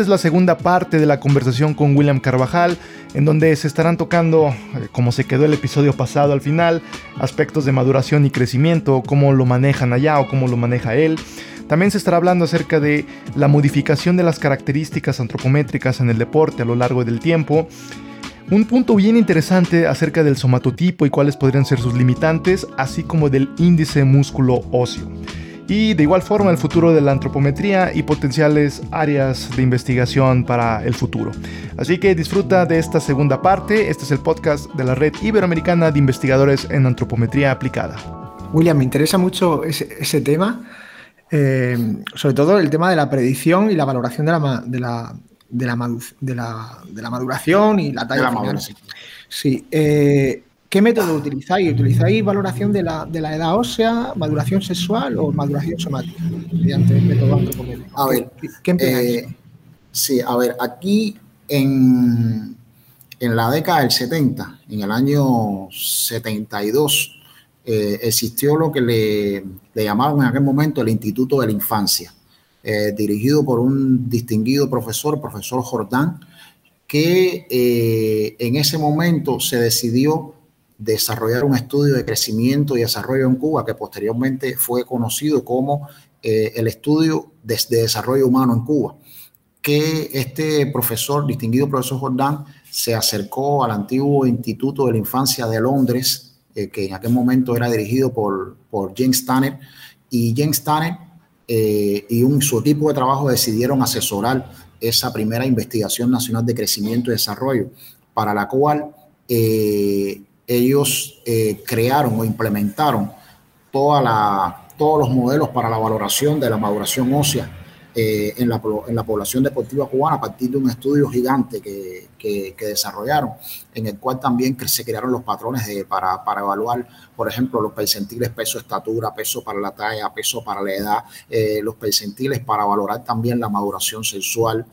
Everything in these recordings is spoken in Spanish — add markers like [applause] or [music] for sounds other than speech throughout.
esta es la segunda parte de la conversación con William Carvajal, en donde se estarán tocando, eh, como se quedó el episodio pasado al final, aspectos de maduración y crecimiento, cómo lo manejan allá o cómo lo maneja él. También se estará hablando acerca de la modificación de las características antropométricas en el deporte a lo largo del tiempo. Un punto bien interesante acerca del somatotipo y cuáles podrían ser sus limitantes, así como del índice músculo óseo y de igual forma el futuro de la antropometría y potenciales áreas de investigación para el futuro. Así que disfruta de esta segunda parte. Este es el podcast de la Red Iberoamericana de Investigadores en Antropometría Aplicada. William, me interesa mucho ese, tema, eh, sobre todo el tema de la predicción y la valoración de la, de la, de la, de la, maduración y la talla final. Sí, eh, ¿Qué método utilizáis? ¿Utilizáis valoración de la, edad ósea, maduración sexual o maduración somática? Mediante el método A ver, ¿qué, eh, sí, a ver, aquí en, en la década del 70, en el año 72, eh, existió lo que le, le, llamaban en aquel momento el Instituto de la Infancia, eh, dirigido por un distinguido profesor, profesor Jordán, que en ese momento se decidió desarrollar un estudio de crecimiento y desarrollo en Cuba que posteriormente fue conocido como eh, el estudio de, desarrollo humano en Cuba, que este profesor, distinguido profesor Jordán, se acercó al antiguo Instituto de la Infancia de Londres, eh, que en aquel momento era dirigido por, por James Tanner, y James Tanner eh, y su equipo de trabajo decidieron asesorar esa primera investigación nacional de crecimiento y desarrollo, para la cual ellos eh, crearon o implementaron todos los modelos para la valoración de la maduración ósea eh, en, la, población deportiva cubana a partir de un estudio gigante que, desarrollaron, en el cual también se crearon los patrones para, evaluar, por ejemplo, los percentiles peso, estatura, peso para la talla, peso para la edad, eh, los percentiles para valorar también la maduración sexual,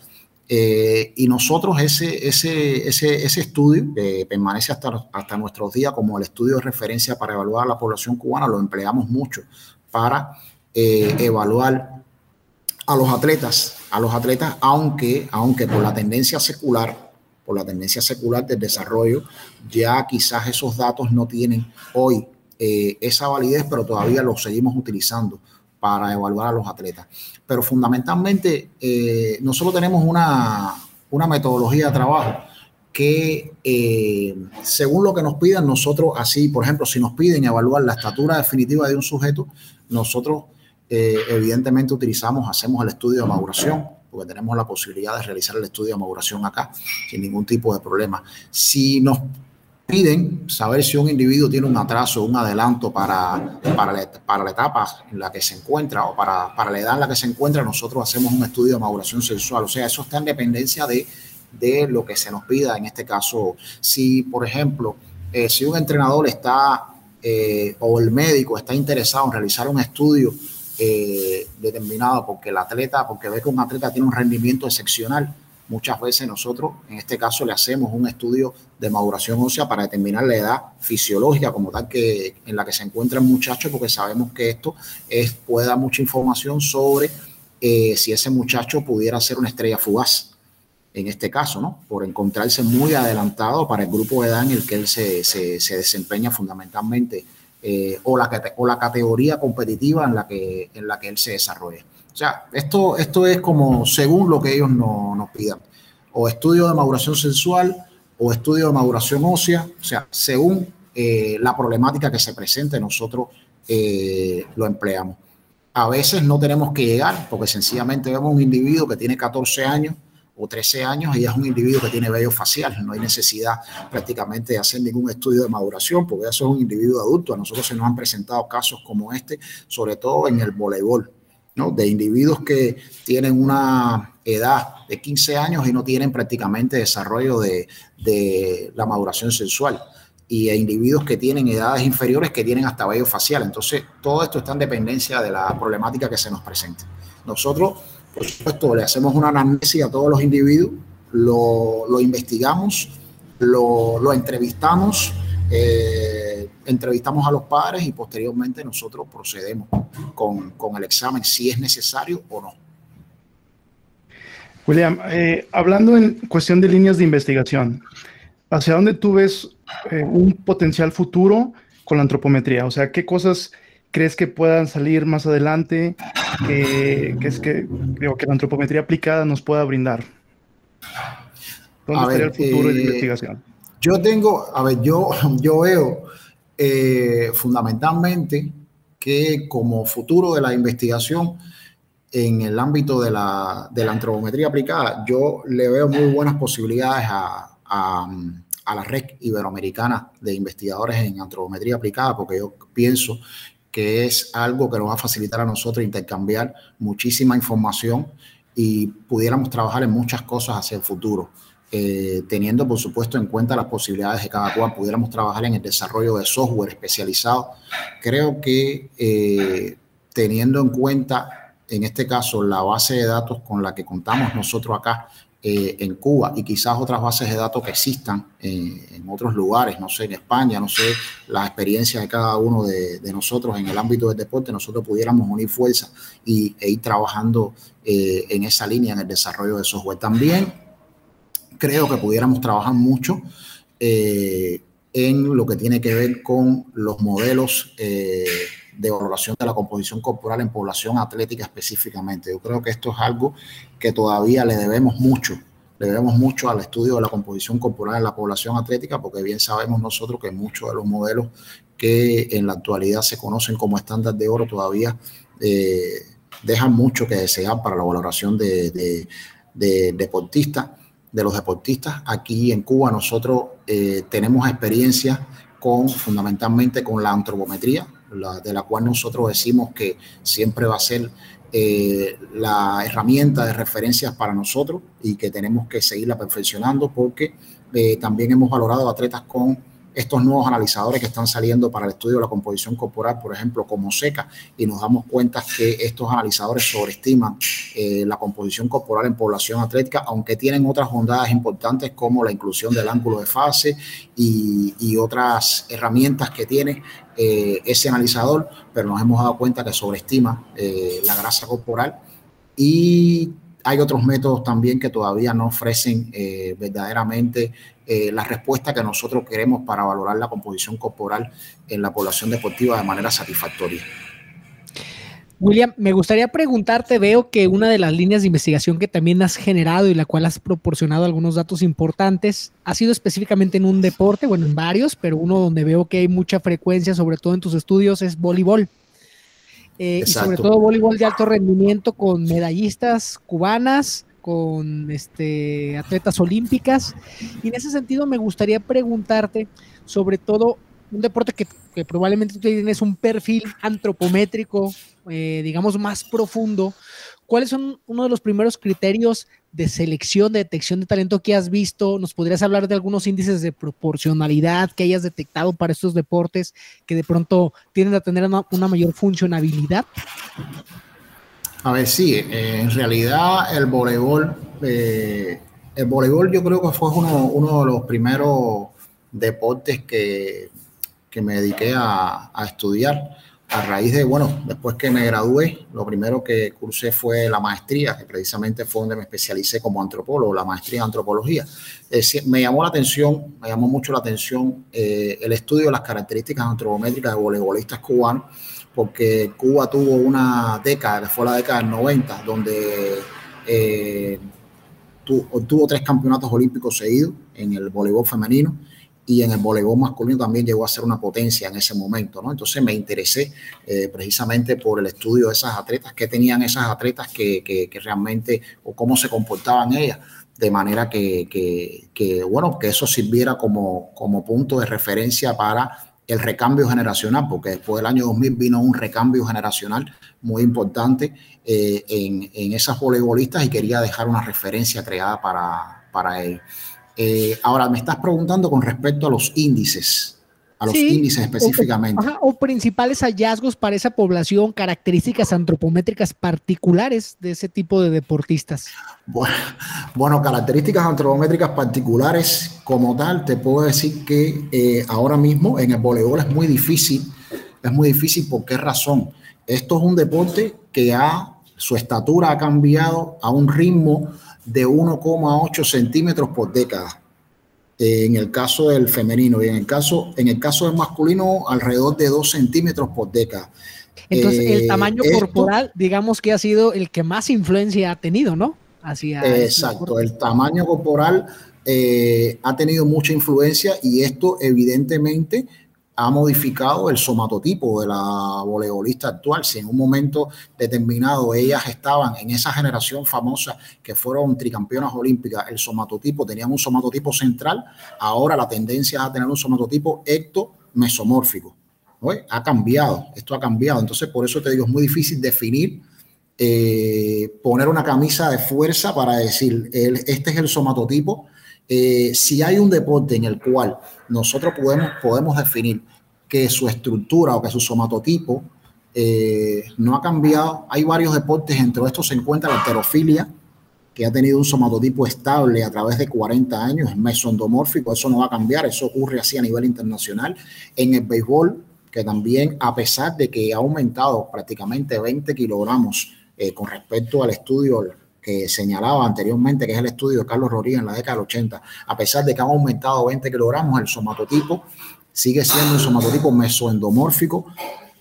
eh, y nosotros ese, ese, ese, ese estudio permanece hasta, hasta nuestros días como el estudio de referencia para evaluar a la población cubana, lo empleamos mucho para eh, evaluar a los atletas, a los atletas, aunque, aunque por la tendencia secular, por la tendencia secular del desarrollo, ya quizás esos datos no tienen hoy eh, esa validez, pero todavía los seguimos utilizando para evaluar a los atletas. Pero fundamentalmente, eh, nosotros tenemos una, una, metodología de trabajo que, eh, según lo que nos pidan, nosotros así, por ejemplo, si nos piden evaluar la estatura definitiva de un sujeto, nosotros eh, evidentemente utilizamos, hacemos el estudio de maduración, porque tenemos la posibilidad de realizar el estudio de maduración acá sin ningún tipo de problema. Si nos piden saber si un individuo tiene un atraso, un adelanto para, para, la, para la etapa en la que se encuentra o para, para la edad en la que se encuentra, nosotros hacemos un estudio de maduración sexual. O sea, eso está en dependencia de, de lo que se nos pida. En este caso, si, por ejemplo, eh, si un entrenador está eh, o el médico está interesado en realizar un estudio eh, determinado porque el atleta, porque ve que un atleta tiene un rendimiento excepcional, muchas veces nosotros, en este caso, le hacemos un estudio de maduración ósea para determinar la edad fisiológica como tal que en la que se encuentra el muchacho, porque sabemos que esto es, puede dar mucha información sobre eh, si ese muchacho pudiera ser una estrella fugaz, en este caso, ¿no? Por encontrarse muy adelantado para el grupo de edad en el que él se, se, desempeña fundamentalmente, eh, o, la, o la categoría competitiva en la que, en la que él se desarrolla. O sea, esto, esto es como según lo que ellos nos pidan. O estudio de maduración sensual o estudio de maduración ósea, o sea, según eh, la problemática que se presente, nosotros eh, lo empleamos. A veces no tenemos que llegar, porque sencillamente vemos un individuo que tiene 14 años o 13 años y es un individuo que tiene vello facial. No hay necesidad prácticamente de hacer ningún estudio de maduración, porque eso es un individuo adulto. A nosotros se nos han presentado casos como este, sobre todo en el voleibol de individuos que tienen una edad de 15 años y no tienen prácticamente desarrollo de, la maduración sexual y individuos que tienen edades inferiores que tienen hasta vello facial. Entonces, todo esto está en dependencia de la problemática que se nos presente. Nosotros, por supuesto, le hacemos una anamnesis a todos los individuos, lo, investigamos, lo, lo entrevistamos, eh, entrevistamos a los padres y posteriormente nosotros procedemos con, el examen si es necesario o no. William, eh, hablando en cuestión de líneas de investigación, ¿hacia dónde tú ves eh, un potencial futuro con la antropometría? O sea, ¿qué cosas crees que puedan salir más adelante que, es que, que la antropometría aplicada nos pueda brindar? ¿Dónde el futuro de la eh, investigación? Yo tengo, a ver, yo, yo veo eh, fundamentalmente que como futuro de la investigación en el ámbito de la, de la antropometría aplicada, yo le veo muy buenas posibilidades a, a, a la red iberoamericana de investigadores en antropometría aplicada, porque yo pienso que es algo que nos va a facilitar a nosotros intercambiar muchísima información y pudiéramos trabajar en muchas cosas hacia el futuro. Eh, teniendo por supuesto en cuenta las posibilidades de cada cual, pudiéramos trabajar en el desarrollo de software especializado. Creo que eh, teniendo en cuenta, en este caso, la base de datos con la que contamos nosotros acá eh, en Cuba y quizás otras bases de datos que existan en otros lugares, no sé, en España, no sé, la experiencia de cada uno de, nosotros en el ámbito del deporte, nosotros pudiéramos unir fuerzas y, e ir trabajando en esa línea en el desarrollo de software. También creo que pudiéramos trabajar mucho eh, en lo que tiene que ver con los modelos eh, de valoración de la composición corporal en población atlética específicamente. Yo creo que esto es algo que todavía le debemos mucho, le debemos mucho al estudio de la composición corporal en la población atlética, porque bien sabemos nosotros que muchos de los modelos que en la actualidad se conocen como estándar de oro todavía eh, dejan mucho que desear para la valoración de, de deportistas de los deportistas. Aquí en Cuba nosotros eh, tenemos experiencia con fundamentalmente con la antropometría, de la cual nosotros decimos que siempre va a ser eh, la herramienta de referencias para nosotros y que tenemos que seguirla perfeccionando porque eh, también hemos valorado atletas con estos nuevos analizadores que están saliendo para el estudio de la composición corporal, por ejemplo, como SECA, y nos damos cuenta que estos analizadores sobreestiman eh, la composición corporal en población atlética, aunque tienen otras bondades importantes como la inclusión del ángulo de fase y, otras herramientas que tiene eh, ese analizador, pero nos hemos dado cuenta que sobreestima eh, la grasa corporal. Y hay otros métodos también que todavía no ofrecen verdaderamente eh, la respuesta que nosotros queremos para valorar la composición corporal en la población deportiva de manera satisfactoria. William, me gustaría preguntarte, veo que una de las líneas de investigación que también has generado y la cual has proporcionado algunos datos importantes ha sido específicamente en un deporte, bueno, en varios, pero uno donde veo que hay mucha frecuencia, sobre todo en tus estudios, es voleibol. Eh, y sobre todo voleibol de alto rendimiento con medallistas cubanas, con este, atletas olímpicas. Y en ese sentido me gustaría preguntarte sobre todo un deporte que, probablemente tú tienes un perfil antropométrico, eh, digamos, más profundo. ¿Cuáles son uno de los primeros criterios de selección, de detección de talento que has visto? ¿Nos podrías hablar de algunos índices de proporcionalidad que hayas detectado para estos deportes que de pronto tienden a tener una mayor funcionabilidad? A ver, sí, eh, en realidad el voleibol, eh, el voleibol yo creo que fue uno, de los primeros deportes que, me dediqué a, estudiar. A raíz de, bueno, después que me gradué, lo primero que cursé fue la maestría, que precisamente fue donde me especialicé como antropólogo, la maestría en antropología. me llamó la atención, me llamó mucho la atención eh, el estudio de las características antropométricas de voleibolistas cubanos porque Cuba tuvo una década, que fue la década del 90, donde eh, tuvo tres campeonatos olímpicos seguidos en el voleibol femenino y en el voleibol masculino también llegó a ser una potencia en ese momento, ¿no? Entonces me interesé eh, precisamente por el estudio de esas atletas, qué tenían esas atletas que, que, realmente, o cómo se comportaban ellas, de manera que, que, bueno, que eso sirviera como, como punto de referencia para el recambio generacional, porque después del año 2000 vino un recambio generacional muy importante eh, en, esas voleibolistas y quería dejar una referencia creada para, para él. Eh, ahora, me estás preguntando con respecto a los índices a los índices específicamente. O, principales hallazgos para esa población, características antropométricas particulares de ese tipo de deportistas. Bueno, características antropométricas particulares como tal, te puedo decir que eh, ahora mismo en el voleibol es muy difícil, es muy difícil, ¿por qué razón? Esto es un deporte que ha, su estatura ha cambiado a un ritmo de 1,8 centímetros por década. en el caso del femenino y en el caso, en el caso del masculino alrededor de 2 centímetros por década. Entonces, el eh, tamaño corporal, digamos que ha sido el que más influencia ha tenido, ¿no? Hacia exacto, el tamaño corporal eh, ha tenido mucha influencia y esto evidentemente ha modificado el somatotipo de la voleibolista actual. Si en un momento determinado ellas estaban en esa generación famosa que fueron tricampeonas olímpicas, el somatotipo, tenían un somatotipo central, ahora la tendencia es a tener un somatotipo ectomesomórfico. Ha cambiado, esto ha cambiado. Entonces, por eso te digo, es muy difícil definir, eh, poner una camisa de fuerza para decir, este es el somatotipo eh, si hay un deporte en el cual nosotros podemos, podemos definir que su estructura o que su somatotipo eh, no ha cambiado, hay varios deportes, entre estos se encuentra la heterofilia, que ha tenido un somatotipo estable a través de 40 años, es mesondomórfico, eso no va a cambiar, eso ocurre así a nivel internacional. En el béisbol, que también a pesar de que ha aumentado prácticamente 20 kilogramos eh, con respecto al estudio que señalaba anteriormente, que es el estudio de Carlos Rodríguez en la década del 80, a pesar de que han aumentado 20 kilogramos, el somatotipo sigue siendo un somatotipo mesoendomórfico,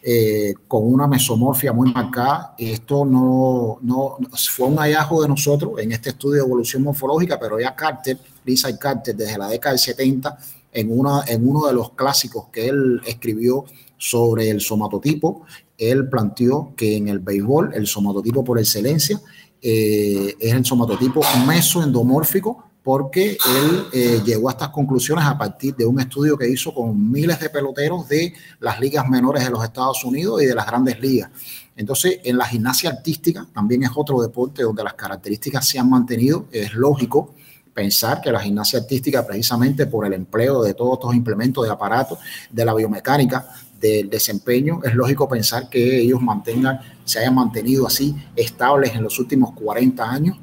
eh, con una mesomorfia muy marcada. Esto no, no, fue un hallazgo de nosotros en este estudio de evolución morfológica, pero ya Carter, Lisa y Carter, desde la década del 70, en, una, en uno de los clásicos que él escribió sobre el somatotipo, él planteó que en el béisbol el somatotipo por excelencia eh, es el somatotipo mesoendomórfico porque él eh, llegó a estas conclusiones a partir de un estudio que hizo con miles de peloteros de las ligas menores de los Estados Unidos y de las grandes ligas. Entonces, en la gimnasia artística también es otro deporte donde las características se han mantenido. Es lógico pensar que la gimnasia artística, precisamente por el empleo de todos estos implementos de aparatos, de la biomecánica, del desempeño, es lógico pensar que ellos mantengan, se hayan mantenido así estables en los últimos 40 años.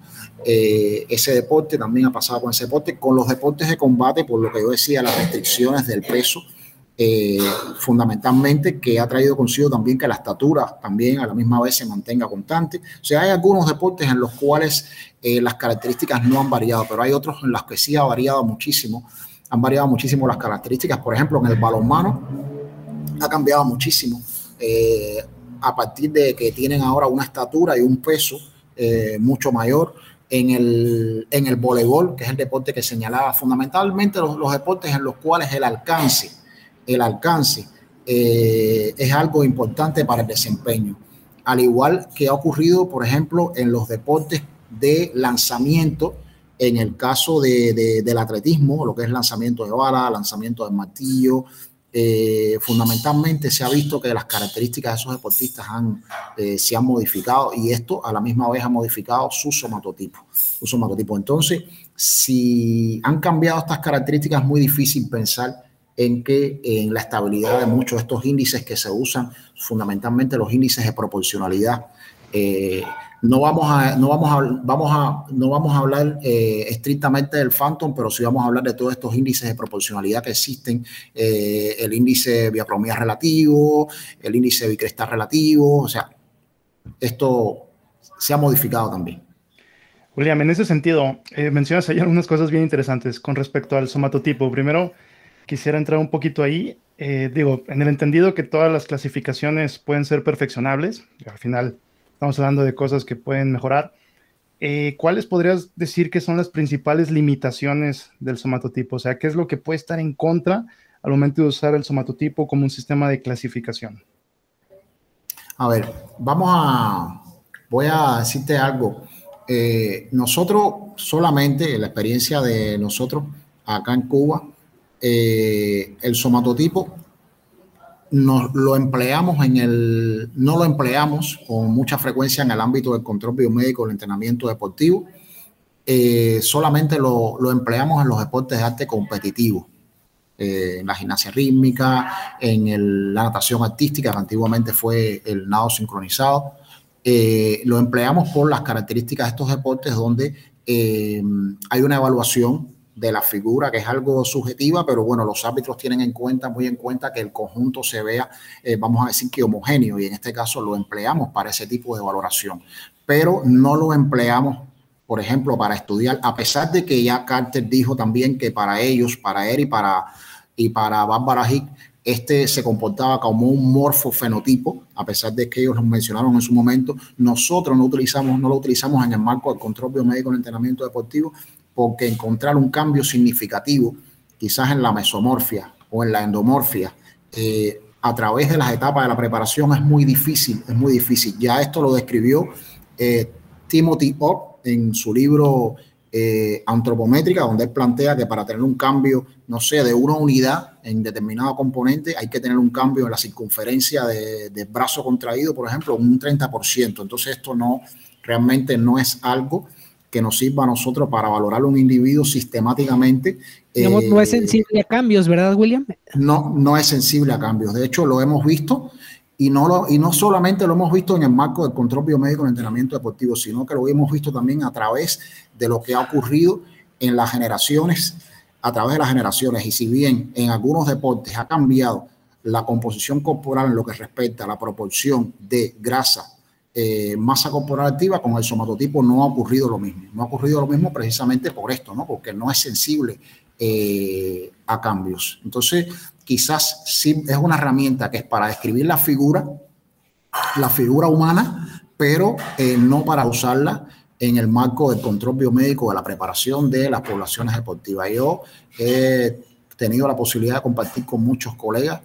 Eh, ese deporte también ha pasado con ese deporte, con los deportes de combate, por lo que yo decía, las restricciones del peso, eh, fundamentalmente, que ha traído consigo también que la estatura también a la misma vez se mantenga constante. O sea, hay algunos deportes en los cuales eh, las características no han variado, pero hay otros en los que sí ha variado muchísimo, han variado muchísimo las características. Por ejemplo, en el balonmano, ha cambiado muchísimo eh, a partir de que tienen ahora una estatura y un peso eh, mucho mayor. En el, en el voleibol, que es el deporte que señalaba fundamentalmente los, deportes en los cuales el alcance, el alcance eh, es algo importante para el desempeño. Al igual que ha ocurrido, por ejemplo, en los deportes de lanzamiento, en el caso de, del atletismo, lo que es lanzamiento de bala, lanzamiento de martillo, eh, fundamentalmente se ha visto que las características de esos deportistas han, eh, se han modificado y esto a la misma vez ha modificado su somatotipo. Su somatotipo. Entonces, si han cambiado estas características, es muy difícil pensar en que en la estabilidad de muchos de estos índices que se usan, fundamentalmente los índices de proporcionalidad, eh, no vamos a, no vamos a, vamos a, no vamos a hablar eh, estrictamente del Phantom, pero sí vamos a hablar de todos estos índices de proporcionalidad que existen, eh, el índice biacromía relativo, el índice bicrestal relativo, o sea, esto se ha modificado también. William, en ese sentido, eh, mencionas ahí algunas cosas bien interesantes con respecto al somatotipo. Primero, quisiera entrar un poquito ahí. digo, en el entendido que todas las clasificaciones pueden ser perfeccionables, al final estamos hablando de cosas que pueden mejorar. Eh, ¿Cuáles podrías decir que son las principales limitaciones del somatotipo? O sea, ¿qué es lo que puede estar en contra al momento de usar el somatotipo como un sistema de clasificación? A ver, vamos a, voy a decirte algo. Eh, nosotros solamente, la experiencia de nosotros acá en Cuba, eh, el somatotipo nos lo empleamos en el, no lo empleamos con mucha frecuencia en el ámbito del control biomédico, el entrenamiento deportivo. Eh, solamente lo, empleamos en los deportes de arte competitivo, eh, en la gimnasia rítmica, en el, la natación artística, que antiguamente fue el nado sincronizado. Eh, lo empleamos por las características de estos deportes donde hay una evaluación de la figura, que es algo subjetiva, pero bueno, los árbitros tienen en cuenta, muy en cuenta que el conjunto se vea, eh, vamos a decir que homogéneo, y en este caso lo empleamos para ese tipo de valoración, pero no lo empleamos por ejemplo, para estudiar, a pesar de que ya Carter dijo también que para ellos, para él y para, y para Barbara Hick, este se comportaba como un morfofenotipo, a pesar de que ellos lo mencionaron en su momento, nosotros no utilizamos, no lo utilizamos en el marco del control biomédico en entrenamiento deportivo, porque encontrar un cambio significativo, quizás en la mesomorfia o en la endomorfia, eh, a través de las etapas de la preparación es muy difícil, es muy difícil. Ya esto lo describió eh, Timothy Opp en su libro eh, antropométrica, donde él plantea que para tener un cambio, no sé, de una unidad en determinado componente, hay que tener un cambio en la circunferencia del de brazo contraído, por ejemplo, un 30%. Entonces esto no, realmente no es algo que nos sirva a nosotros para valorar un individuo sistemáticamente. no es eh, sensible a cambios, ¿verdad, William? No, no es sensible a cambios. De hecho, lo hemos visto y no, lo, y no solamente lo hemos visto en el marco del control biomédico en entrenamiento deportivo, sino que lo hemos visto también a través de lo que ha ocurrido en las generaciones, a través de las generaciones. Y si bien en algunos deportes ha cambiado la composición corporal en lo que respecta a la proporción de grasa, eh, masa corporal activa, con el somatotipo no ha ocurrido lo mismo. No ha ocurrido lo mismo precisamente por esto, ¿no? Porque no es sensible eh, a cambios. Entonces, quizás sí es una herramienta que es para describir la figura, la figura humana, pero eh, no para usarla en el marco del control biomédico de la preparación de las poblaciones deportivas. Yo he tenido la posibilidad de compartir con muchos colegas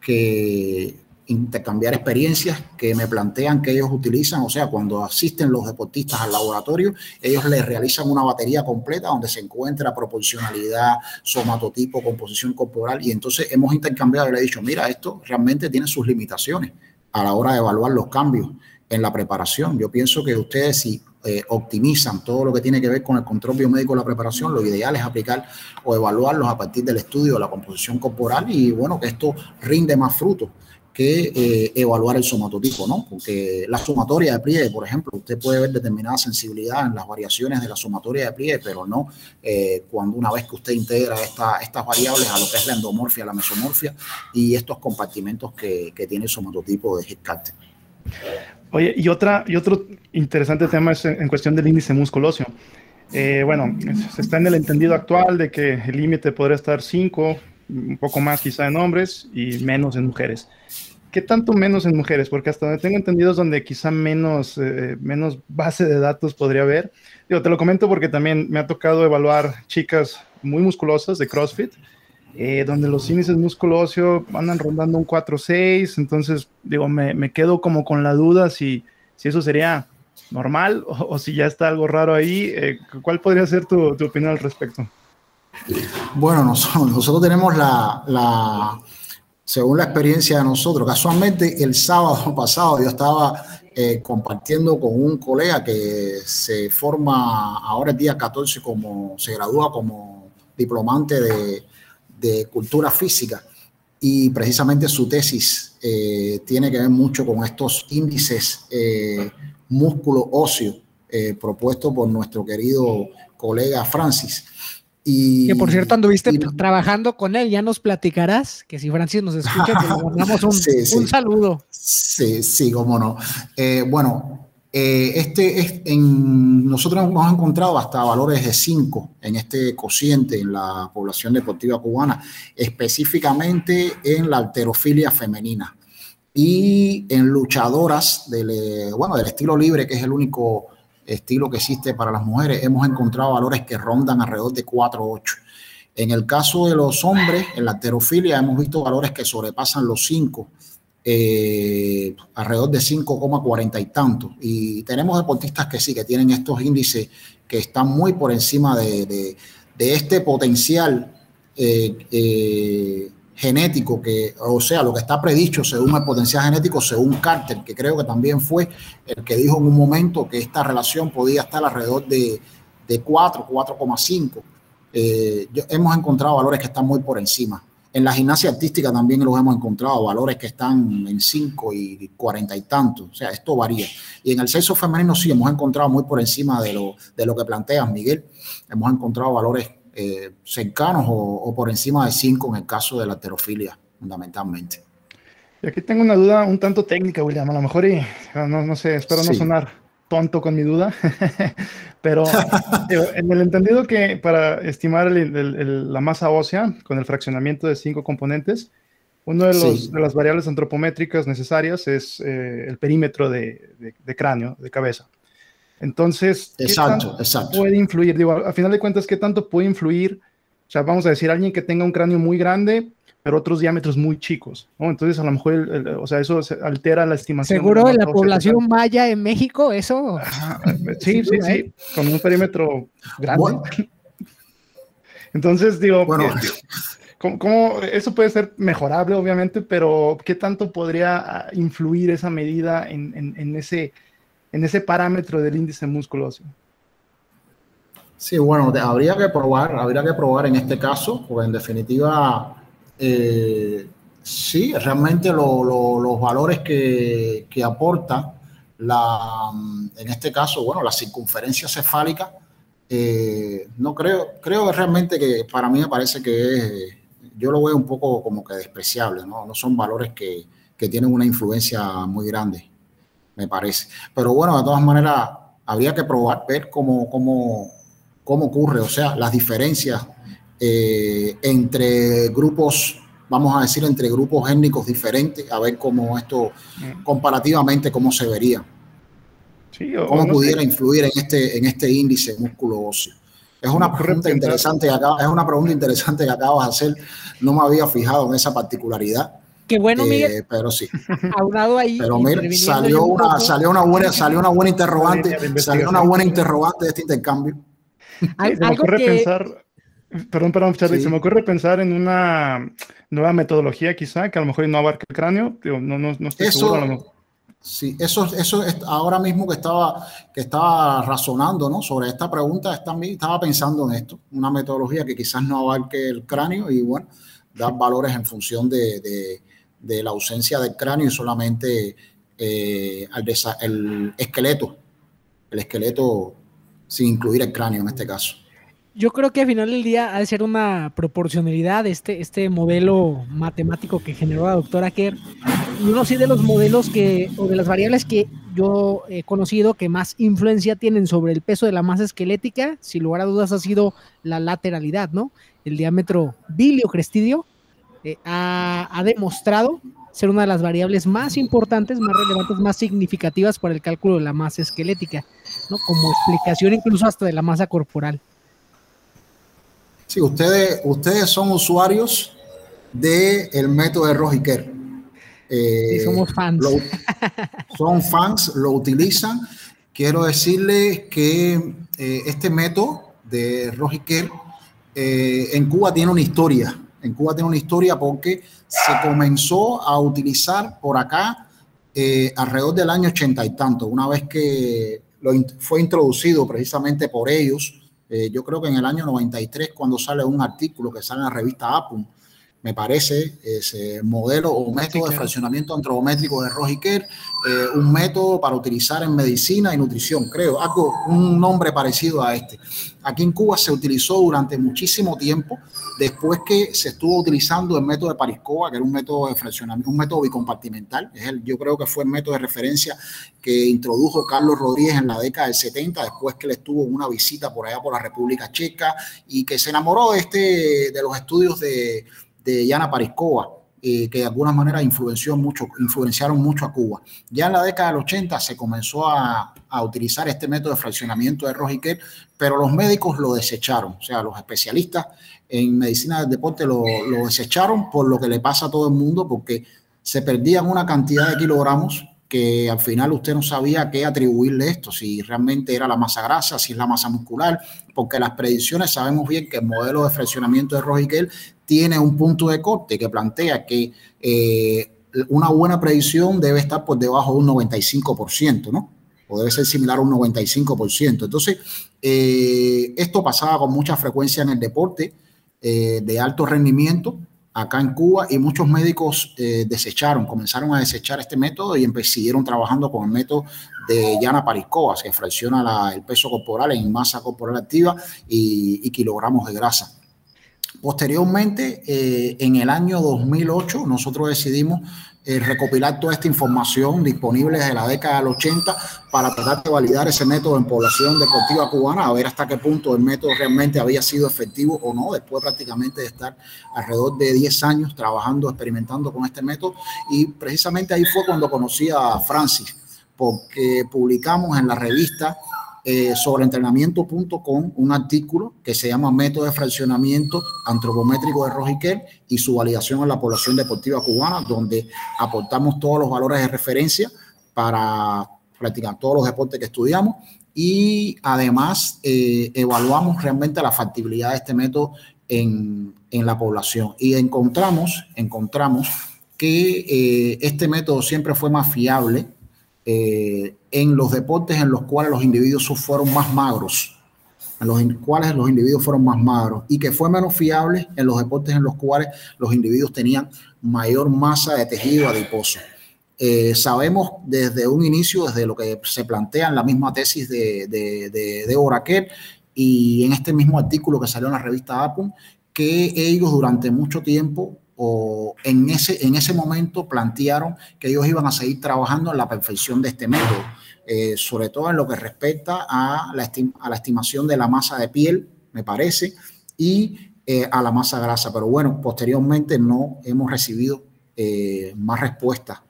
que intercambiar experiencias que me plantean que ellos utilizan, o sea, cuando asisten los deportistas al laboratorio, ellos les realizan una batería completa donde se encuentra proporcionalidad, somatotipo, composición corporal, y entonces hemos intercambiado y le he dicho, mira, esto realmente tiene sus limitaciones a la hora de evaluar los cambios en la preparación. Yo pienso que ustedes si eh, optimizan todo lo que tiene que ver con el control biomédico de la preparación, lo ideal es aplicar o evaluarlos a partir del estudio de la composición corporal y bueno, que esto rinde más frutos que eh, evaluar el somatotipo, ¿no? Porque la sumatoria de pliegue, por ejemplo, usted puede ver determinada sensibilidad en las variaciones de la sumatoria de pliegue, pero no eh, cuando una vez que usted integra estas variables a lo que es la endomorfia, la mesomorfia y estos compartimentos que, tiene el somatotipo de Hickarten. Oye, y, otra, y otro interesante tema es en, cuestión del índice musculoso. Eh, bueno, se está en el entendido actual de que el límite podría estar 5, un poco más quizá en hombres y menos en mujeres. ¿Qué tanto menos en mujeres? Porque hasta donde tengo entendido donde quizá menos, eh, menos base de datos podría haber. Digo, te lo comento porque también me ha tocado evaluar chicas muy musculosas de CrossFit, eh, donde los índices músculo andan rondando un 4-6, entonces digo, me, me, quedo como con la duda si, si eso sería normal o, si ya está algo raro ahí. Eh, ¿Cuál podría ser tu, tu opinión al respecto? Bueno, nosotros, tenemos la, según la experiencia de nosotros, casualmente el sábado [laughs] pasado yo estaba eh, compartiendo con un colega que se forma ahora el día 14 como, se gradúa como diplomante de, cultura física y precisamente su tesis eh, tiene que ver mucho con estos índices eh, músculo óseo propuestos por nuestro querido colega Francis. Y, que por cierto anduviste trabajando con él, ya nos platicarás, que si Francis nos escucha, te [laughs] mandamos un, saludo. Sí, sí, cómo no. Eh, bueno, eh, este es en, nosotros hemos encontrado hasta valores de 5 en este cociente en la población deportiva cubana, específicamente en la alterofilia femenina y en luchadoras del, bueno, del estilo libre, que es el único estilo que existe para las mujeres, hemos encontrado valores que rondan alrededor de 4 o 8. En el caso de los hombres, en la heterofilia, hemos visto valores que sobrepasan los 5, eh, alrededor de 5,40 y tanto. Y tenemos deportistas que sí, que tienen estos índices que están muy por encima de, este potencial eh, eh, genético, que, o sea, lo que está predicho según el potencial genético, según Carter, que creo que también fue el que dijo en un momento que esta relación podía estar alrededor de, de 4, 4,5. Eh, hemos encontrado valores que están muy por encima. En la gimnasia artística también los hemos encontrado, valores que están en 5 y 40 y tantos. O sea, esto varía. Y en el sexo femenino sí hemos encontrado muy por encima de lo, de lo que planteas, Miguel. Hemos encontrado valores eh, cercanos o, por encima de 5 en el caso de la heterofilia, fundamentalmente. Y aquí tengo una duda un tanto técnica, William, a lo mejor, y no, no sé, espero no sonar tonto con mi duda, [laughs] pero [laughs] en el entendido que para estimar la masa ósea con el fraccionamiento de cinco componentes, una de, de las variables antropométricas necesarias es eh, el perímetro de, cráneo, de cabeza. Entonces, ¿qué tanto puede influir? Digo, a, final de cuentas, ¿qué tanto puede influir? O sea, vamos a decir, alguien que tenga un cráneo muy grande, pero otros diámetros muy chicos, ¿no? Entonces, a lo mejor, o sea, eso altera la estimación. ¿Seguro en la población maya en México eso? sí, sí, sí, ¿eh? con un perímetro grande. [laughs] Entonces, digo, bueno. Eh, ¿Cómo, eso puede ser mejorable, obviamente, pero ¿qué tanto podría ah, influir esa medida en, ese, en ese parámetro del índice musculoso? Sí, bueno, habría que probar, habría que probar en este caso, porque en definitiva, eh, sí, realmente los valores que, aporta la, en este caso, bueno, la circunferencia cefálica, eh, no creo, creo realmente que para mí me parece que es yo lo veo un poco como que despreciable, ¿no? No son valores que tienen una influencia muy grande, me parece. Pero bueno, de todas maneras, habría que probar, ver cómo, cómo, cómo ocurre, o sea, las diferencias eh, entre grupos, vamos a decir, entre grupos étnicos diferentes, a ver cómo esto, mm. comparativamente, cómo se vería. Sí, cómo pudiera influir en este, en este índice músculo óseo. Es una pregunta interesante que es una pregunta interesante que acabas de hacer. No me había fijado en esa particularidad. Qué bueno, Miguel. Eh, pero sí. [laughs] Aunado ahí. Pero mira, salió una, salió una buena, salió una buena interrogante, salió una buena interrogante de este intercambio. se me ocurre pensar, perdón, perdón, Charlie, se me ocurre pensar en una nueva metodología quizá que a lo mejor no abarca el cráneo, no, no, no estoy Eso, seguro. Sí, eso, eso es ahora mismo que estaba, que estaba razonando ¿no? sobre esta pregunta, estaba pensando en esto, una metodología que quizás no abarque el cráneo y bueno, dar valores en función de, la ausencia del cráneo y solamente eh, el esqueleto, el esqueleto sin incluir el cráneo en este caso. Yo creo que al final del día ha de ser una proporcionalidad este, este modelo matemático que generó la doctora Kerr. Uno sí de los modelos que, o de las variables que yo he conocido que más influencia tienen sobre el peso de la masa esquelética, sin lugar a dudas ha sido la lateralidad, ¿no? El diámetro bilio-crestidio eh, ha, ha demostrado ser una de las variables más importantes, más relevantes, más significativas para el cálculo de la masa esquelética, ¿no? Como explicación incluso hasta de la masa corporal. Sí, ustedes, ustedes son usuarios del método de Rojiker. Eh, somos fans. [laughs] son fans, lo utilizan. Quiero decirles que eh, este método de Rojiker eh, en Cuba tiene una historia. En Cuba tiene una historia porque se comenzó a utilizar por acá eh, alrededor del año ochenta y tanto, una vez que fue introducido precisamente por ellos eh, yo creo que en el año 93, cuando sale un artículo que sale en la revista APUM, me parece, ese modelo o método de fraccionamiento antropométrico de Rojiker, eh, un método para utilizar en medicina y nutrición, creo, algo, un nombre parecido a este. Aquí en Cuba se utilizó durante muchísimo tiempo, después que se estuvo utilizando el método de Pariscoa, que era un método de fraccionamiento, un método bicompartimental, es el, yo creo que fue el método de referencia que introdujo Carlos Rodríguez en la década del 70, después que él estuvo una visita por allá por la República Checa y que se enamoró de, este, de los estudios de de Yana Pariscova, eh, que de alguna manera influenció mucho, influenciaron mucho a Cuba. Ya en la década del 80 se comenzó a, utilizar este método de fraccionamiento de Rojiquet, pero los médicos lo desecharon, o sea, los especialistas en medicina del deporte lo, lo desecharon por lo que le pasa a todo el mundo, porque se perdían una cantidad de kilogramos que al final usted no sabía qué atribuirle esto, si realmente era la masa grasa, si es la masa muscular, porque las predicciones sabemos bien que el modelo de fraccionamiento de Rojiquel tiene un punto de corte que plantea que eh, una buena predicción debe estar por debajo de un 95%, ¿no? O debe ser similar a un 95%. Entonces, eh, esto pasaba con mucha frecuencia en el deporte eh, de alto rendimiento acá en Cuba y muchos médicos eh, desecharon, comenzaron a desechar este método y siguieron trabajando con el método de Yana Pariscoas, que fracciona el peso corporal en masa corporal activa y, kilogramos de grasa. Posteriormente, eh, en el año 2008, nosotros decidimos eh, recopilar toda esta información disponible desde la década del 80 para tratar de validar ese método en población deportiva cubana, a ver hasta qué punto el método realmente había sido efectivo o no, después prácticamente de estar alrededor de 10 años trabajando, experimentando con este método. Y precisamente ahí fue cuando conocí a Francis, porque publicamos en la revista eh, sobre entrenamiento.com un artículo que se llama Método de Fraccionamiento Antropométrico de Rojiquel y su validación en la población deportiva cubana, donde aportamos todos los valores de referencia para practicar todos los deportes que estudiamos. Y además eh, evaluamos realmente la factibilidad de este método en, en la población. Y encontramos, encontramos que eh, este método siempre fue más fiable eh, en los deportes en los cuales los individuos fueron más magros, en los cuales los individuos fueron más magros, y que fue menos fiable en los deportes en los cuales los individuos tenían mayor masa de tejido adiposo. Eh, sabemos desde un inicio, desde lo que se plantea en la misma tesis de, de, de, y en este mismo artículo que salió en la revista APUM, que ellos durante mucho tiempo o en ese, en ese momento plantearon que ellos iban a seguir trabajando en la perfección de este método, eh, sobre todo en lo que respecta a la, a la, estimación de la masa de piel, me parece, y eh, a la masa grasa. Pero bueno, posteriormente no hemos recibido eh, más respuestas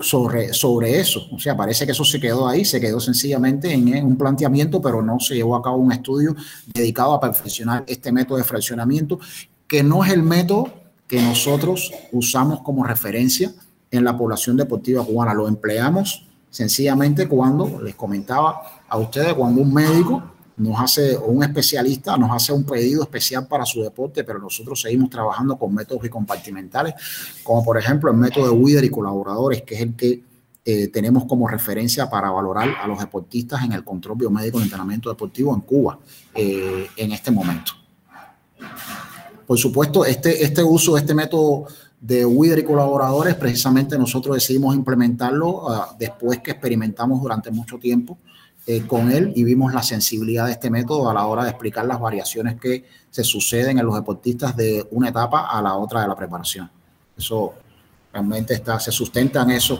sobre, sobre eso. O sea, parece que eso se quedó ahí, se quedó sencillamente en, en, un planteamiento, pero no se llevó a cabo un estudio dedicado a perfeccionar este método de fraccionamiento que no es el método que nosotros usamos como referencia en la población deportiva cubana. Lo empleamos sencillamente cuando, les comentaba a ustedes, cuando un médico nos hace, o un especialista nos hace un pedido especial para su deporte, pero nosotros seguimos trabajando con métodos bicompartimentales, como por ejemplo el método de Wider y colaboradores, que es el que eh, tenemos como referencia para valorar a los deportistas en el control biomédico de entrenamiento deportivo en Cuba eh, en este momento. Por supuesto, este, este uso, este método de Wither y colaboradores, precisamente nosotros decidimos implementarlo ah, después que experimentamos durante mucho tiempo eh, con él y vimos la sensibilidad de este método a la hora de explicar las variaciones que se suceden en los deportistas de una etapa a la otra de la preparación. Eso realmente está, se sustenta en eso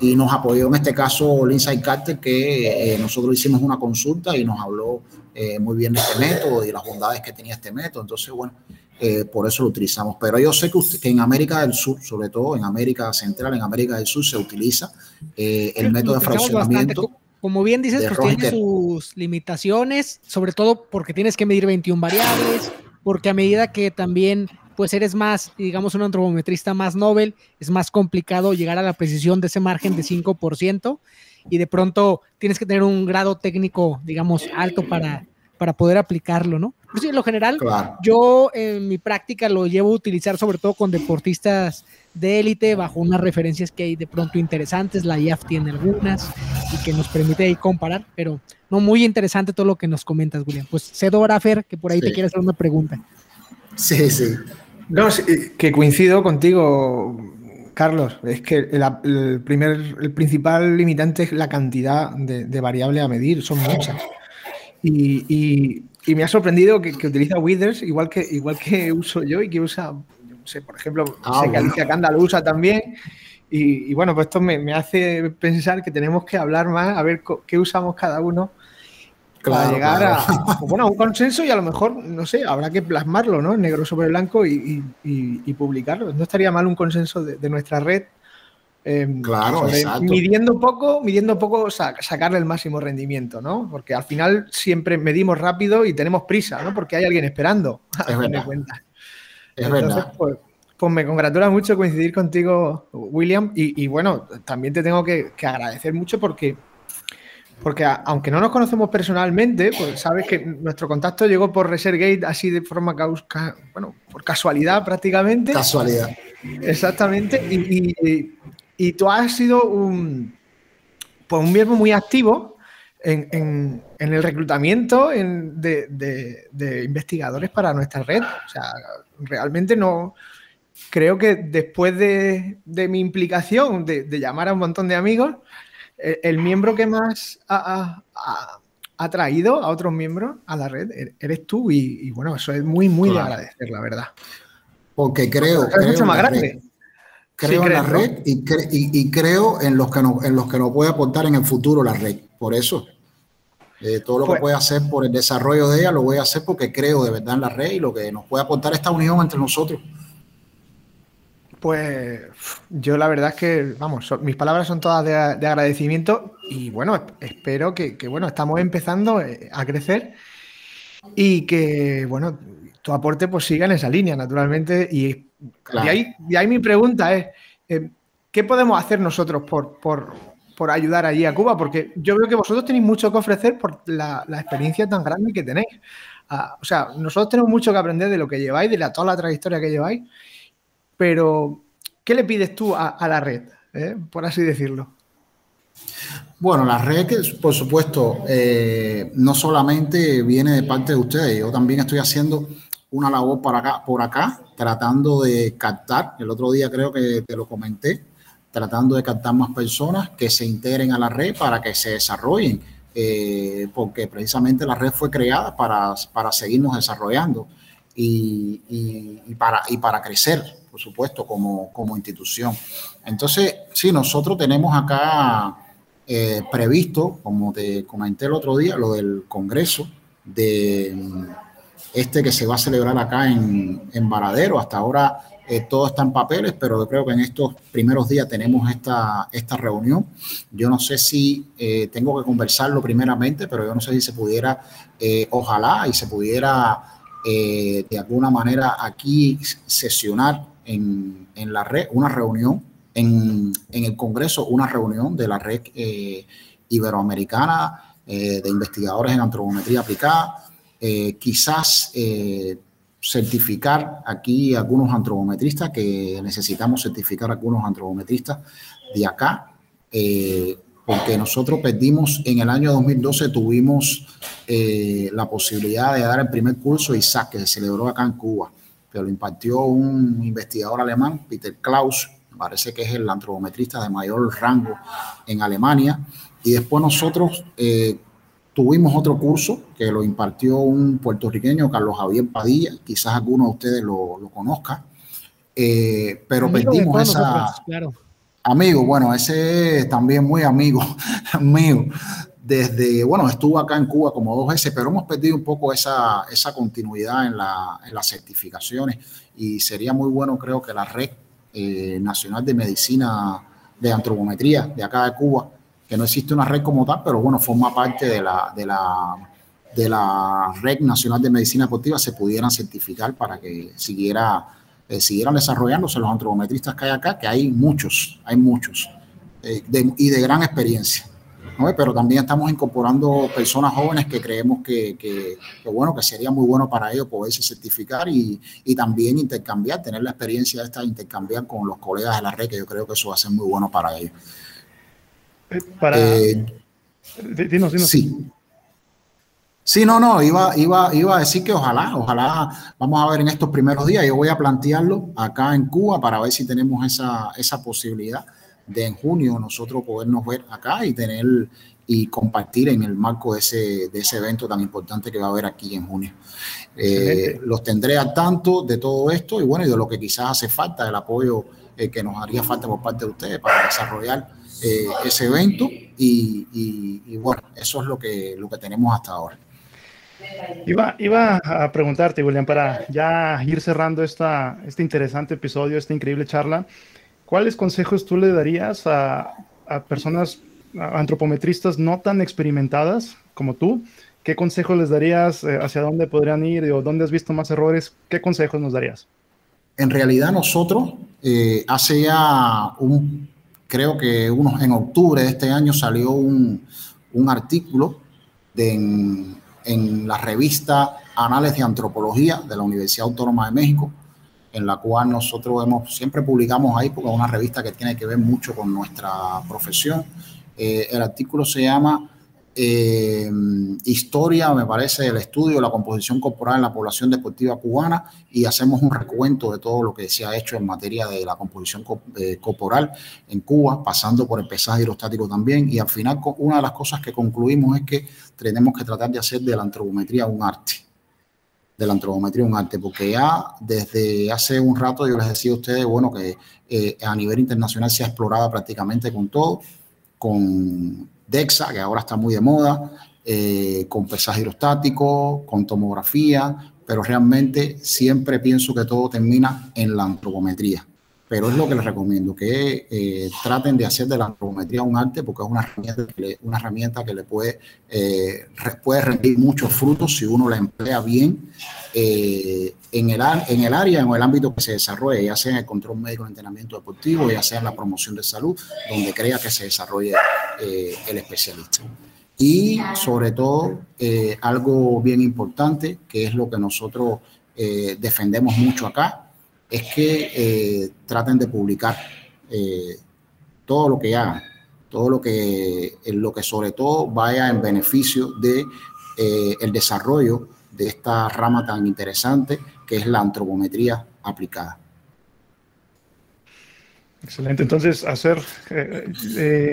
y nos apoyó en este caso Lindsay Carter, que eh, nosotros hicimos una consulta y nos habló eh, muy bien de este método y las bondades que tenía este método. Entonces, bueno, eh, por eso lo utilizamos. Pero yo sé que, que, en América del Sur, sobre todo en América Central, en América del Sur, se utiliza eh, el método de fraccionamiento. Como bien dices, pues tiene sus limitaciones, sobre todo porque tienes que medir 21 variables, porque a medida que también pues eres más, digamos, un antropometrista más novel, es más complicado llegar a la precisión de ese margen de 5% y de pronto tienes que tener un grado técnico, digamos, alto para, para poder aplicarlo, ¿no? Pues en lo general, yo en mi práctica lo llevo a utilizar sobre todo con deportistas de élite, bajo unas referencias que hay de pronto interesantes, la IAF tiene algunas y que nos permite ahí comparar, pero no muy interesante todo lo que nos comentas, William. Pues cedo a Fer, que por ahí te quiere hacer una pregunta. Sí, sí. No, que coincido contigo, Carlos. Es que el, primer, el principal limitante es la cantidad de, de variables a medir, son muchas. Y, y, me ha sorprendido que, utiliza Withers, igual que, igual que uso yo y que usa, no sé, por ejemplo, ah, sé que Alicia Canda lo usa también. Y, bueno, pues esto me, me, hace pensar que tenemos que hablar más, a ver qué usamos cada uno para llegar A, [laughs] bueno, un consenso y a lo mejor, no sé, habrá que plasmarlo, ¿no? Negro sobre blanco y, publicarlo. No estaría mal un consenso de, de nuestra red Em, claro, Midiendo poco, midiendo poco, sacarle el máximo rendimiento, ¿no? Porque al final siempre medimos rápido y tenemos prisa, ¿no? Porque hay alguien esperando. [laughs] Es verdad. Es verdad. Pues, pues, me congratula mucho coincidir contigo, William. Y, bueno, también te tengo que, agradecer mucho porque, porque aunque no nos conocemos personalmente, pues sabes que nuestro contacto llegó por Resergate así de forma, bueno, por casualidad prácticamente. Casualidad. Exactamente. y, y tú has sido un, pues un miembro muy activo en, el reclutamiento de, investigadores para nuestra red. O sea, realmente no. Creo que después de, mi implicación, de, llamar a un montón de amigos, el, miembro que más ha, traído a otros miembros a la red er, eres tú. Y, bueno, eso es muy, muy de agradecer, la verdad. Porque creo. Es mucho más grande. Creo en la red y, creo en los, que no, en los que nos puede aportar en el futuro la red. Por eso, eh, todo lo que puede hacer por el desarrollo de ella lo voy a hacer porque creo de verdad en la red y lo que nos puede aportar esta unión entre nosotros. Pues yo la verdad es que, vamos, mis palabras son todas de, agradecimiento y bueno, espero que, bueno, estamos empezando eh, a crecer y que, bueno, tu aporte pues siga en esa línea, naturalmente. Y de, ahí, ahí mi pregunta es, eh, ¿qué podemos hacer nosotros por, por, ayudar allí a Cuba? Porque yo veo que vosotros tenéis mucho que ofrecer por la, experiencia tan grande que tenéis. Ah, o sea, nosotros tenemos mucho que aprender de lo que lleváis, de la, toda la trayectoria que lleváis, pero ¿qué le pides tú a, la red, eh, por así decirlo? Bueno, la red, por supuesto, eh, no solamente viene de parte de ustedes, yo también estoy haciendo una labor por acá, por acá, tratando de captar, el otro día creo que te lo comenté, tratando de captar más personas que se integren a la red para que se desarrollen, eh, porque precisamente la red fue creada para, para seguirnos desarrollando y, y, para, y para crecer, por supuesto, como, como institución. Entonces, sí, nosotros tenemos acá eh, previsto, como te comenté el otro día, lo del Congreso de este que se va a celebrar acá en, en Varadero. Hasta ahora eh, todo está en papeles, pero yo creo que en estos primeros días tenemos esta, esta reunión. Yo no sé si eh, tengo que conversarlo primeramente, pero yo no sé si se pudiera, eh, ojalá, y se pudiera de alguna manera aquí sesionar en, en, la red una reunión, en, en, el Congreso una reunión de la red iberoamericana de investigadores en antropometría aplicada eh, quizás eh, certificar aquí algunos antropometristas, que necesitamos certificar algunos antropometristas de acá, eh, porque nosotros perdimos en el año 2012, tuvimos la posibilidad de dar el primer curso ISAC, que se celebró acá en Cuba, que lo impartió un investigador alemán, Peter Klaus, parece que es el antropometrista de mayor rango en Alemania, y después nosotros Tuvimos otro curso que lo impartió un puertorriqueño, Carlos Javier Padilla, quizás alguno de ustedes lo, lo conozca, eh, pero perdimos esa... Amigo, bueno, ese es también muy amigo [laughs] mío. Desde, bueno, estuvo acá en Cuba como dos veces, pero hemos perdido un poco esa, esa continuidad en, la, en las certificaciones. Y sería muy bueno, creo que la Red eh, Nacional de Medicina de Antropometría de acá de Cuba que no existe una red como tal, pero bueno, forma parte de la, de la, de la Red Nacional de Medicina Deportiva, se pudieran certificar para que siguiera, eh, siguieran desarrollándose los antropometristas que hay acá, que hay muchos, hay muchos, eh, y de gran experiencia. Pero también estamos incorporando personas jóvenes que creemos que, que, bueno, que sería muy bueno para ellos poderse certificar y, y, también intercambiar, tener la experiencia esta, intercambiar con los colegas de la red, que yo creo que eso va a ser muy bueno para ellos. Para... Eh, sí. Sí, no, no, iba, iba, iba a decir que ojalá, ojalá, vamos a ver en estos primeros días, yo voy a plantearlo acá en Cuba para ver si tenemos esa, esa posibilidad de en junio nosotros podernos ver acá y tener y compartir en el marco de ese, de ese evento tan importante que va a haber aquí en junio. Eh, los tendré al tanto de todo esto y bueno, y de lo que quizás hace falta, el apoyo eh, que nos haría falta por parte de ustedes para desarrollar eh, ese evento y, bueno, eso es lo que, lo que tenemos hasta ahora. Iba, iba a preguntarte, William, para ya ir cerrando esta, este interesante episodio, esta increíble charla, ¿cuáles consejos tú le darías a, a personas, antropometristas no tan experimentadas como tú? ¿Qué consejos les darías? Eh, ¿Hacia dónde podrían ir? ¿O dónde has visto más errores? ¿Qué consejos nos darías? En realidad nosotros, eh, hace ya un creo que unos, en octubre de este año salió un, un artículo de, en, en, la revista Anales de Antropología de la Universidad Autónoma de México, en la cual nosotros hemos, siempre publicamos ahí, porque es una revista que tiene que ver mucho con nuestra profesión. Eh, el artículo se llama eh, historia, me parece, el estudio de la composición corporal en la población deportiva cubana y hacemos un recuento de todo lo que se ha hecho en materia de la composición eh, corporal en Cuba, pasando por el pesaje hidrostático también. Y al final, una de las cosas que concluimos es que tenemos que tratar de hacer de la antropometría un arte. de la antropometría un arte, porque ya desde hace un rato yo les decía a ustedes, bueno, que eh, a nivel internacional se ha explorado prácticamente con todo, con DEXA, que ahora está muy de moda, eh, con pesaje hidrostático, con tomografía, pero realmente siempre pienso que todo termina en la antropometría. Pero es lo que les recomiendo, que eh, traten de hacer de la antropometría un arte porque es una herramienta que le, una herramienta que le puede, eh, puede rendir muchos frutos si uno la emplea bien en, el, en el área, en el ámbito que se desarrolle, ya sea en el control médico, en entrenamiento deportivo, ya sea en la promoción de salud, donde crea que se desarrolle el especialista. Y sobre todo, algo bien importante, que es lo que nosotros defendemos mucho acá, es que eh, traten de publicar eh, todo lo que hagan, todo lo que, lo que sobre todo vaya en beneficio de eh, el desarrollo de esta rama tan interesante que es la antropometría aplicada. Excelente. Entonces, hacer,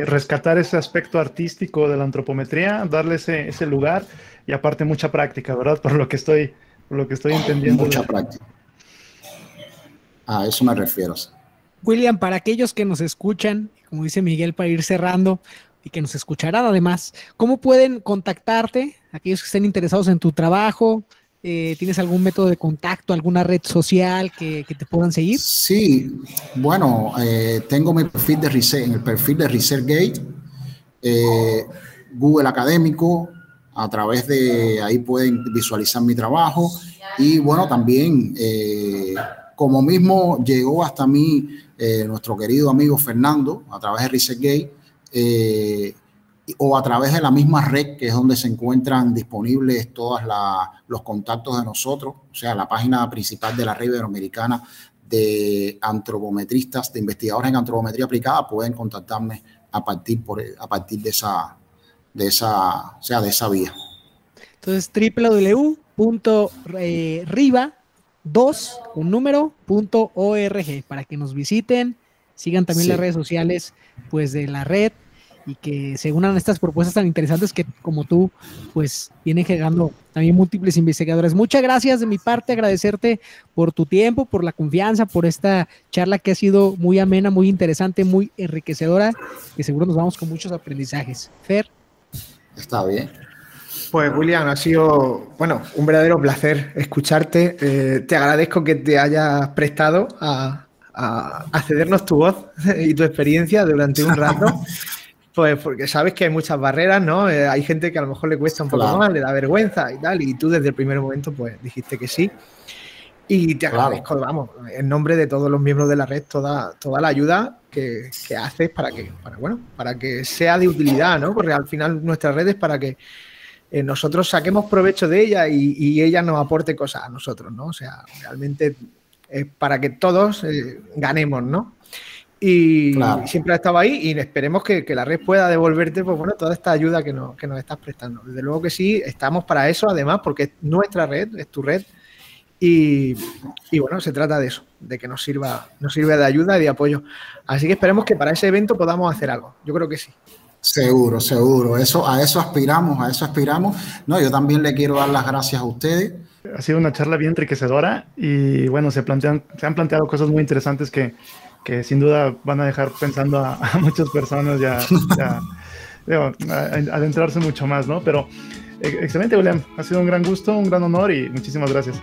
rescatar ese aspecto artístico de la antropometría, darle ese, ese, lugar y aparte mucha práctica, ¿verdad? Por lo que estoy, por lo que estoy entendiendo. Mucha práctica. A eso me refiero. William, para aquellos que nos escuchan, como dice Miguel, para ir cerrando y que nos escucharán además, ¿cómo pueden contactarte? Aquellos que estén interesados en tu trabajo, eh, ¿tienes algún método de contacto, alguna red social que, te puedan seguir? Sí, bueno, eh, tengo mi perfil de Research, en el perfil de ResearchGate, eh, Google Académico, a través de ahí pueden visualizar mi trabajo y bueno, también como mismo llegó hasta mí nuestro querido amigo Fernando a través de ResetGate eh, o a través de la misma red que es donde se encuentran disponibles todos los contactos de nosotros, o sea, la página principal de la red iberoamericana de antropometristas, de investigadores en antropometría aplicada, pueden contactarme a partir, por, a partir de, esa, de, esa, o sea, de esa vía. Entonces, www.riva 2, un número, punto org, para que nos visiten, sigan también las redes sociales pues de la red y que se unan a estas propuestas tan interesantes que como tú pues vienen generando también múltiples investigadores. Muchas gracias de mi parte, agradecerte por tu tiempo, por la confianza, por esta charla que ha sido muy amena, muy interesante, muy enriquecedora, que seguro nos vamos con muchos aprendizajes. Fer. Está bien. Pues William, ha sido, bueno, un verdadero placer escucharte. Eh, te agradezco que te hayas prestado a, cedernos tu voz [laughs] y tu experiencia durante un rato. [laughs] Pues porque sabes que hay muchas barreras, ¿no? Eh, hay gente que a lo mejor le cuesta un poco más, le da vergüenza y tal, y tú desde el primer momento pues dijiste que sí. Y te agradezco, vamos, en nombre de todos los miembros de la red, toda, toda la ayuda que, haces para que, para, bueno, para que sea de utilidad, ¿no? Porque al final nuestra red es para que eh, nosotros saquemos provecho de ella y, ella nos aporte cosas a nosotros, ¿no? O sea, realmente es para que todos eh, ganemos, ¿no? Y siempre ha estado ahí y esperemos que, la red pueda devolverte, pues bueno, toda esta ayuda que nos, que nos estás prestando. Desde luego que sí, estamos para eso, además, porque es nuestra red, es tu red. Y, y, bueno, se trata de eso, de que nos sirva, nos sirva de ayuda y de apoyo. Así que esperemos que para ese evento podamos hacer algo. Yo creo que sí. Seguro, seguro. Eso, a eso aspiramos, a eso aspiramos. No, yo también le quiero dar las gracias a ustedes. Ha sido una charla bien enriquecedora y bueno, se, plantean, se han planteado cosas muy interesantes que, que sin duda van a dejar pensando a, muchas personas ya, adentrarse mucho más, ¿no? Pero eh, excelente, William. Ha sido un gran gusto, un gran honor y muchísimas gracias.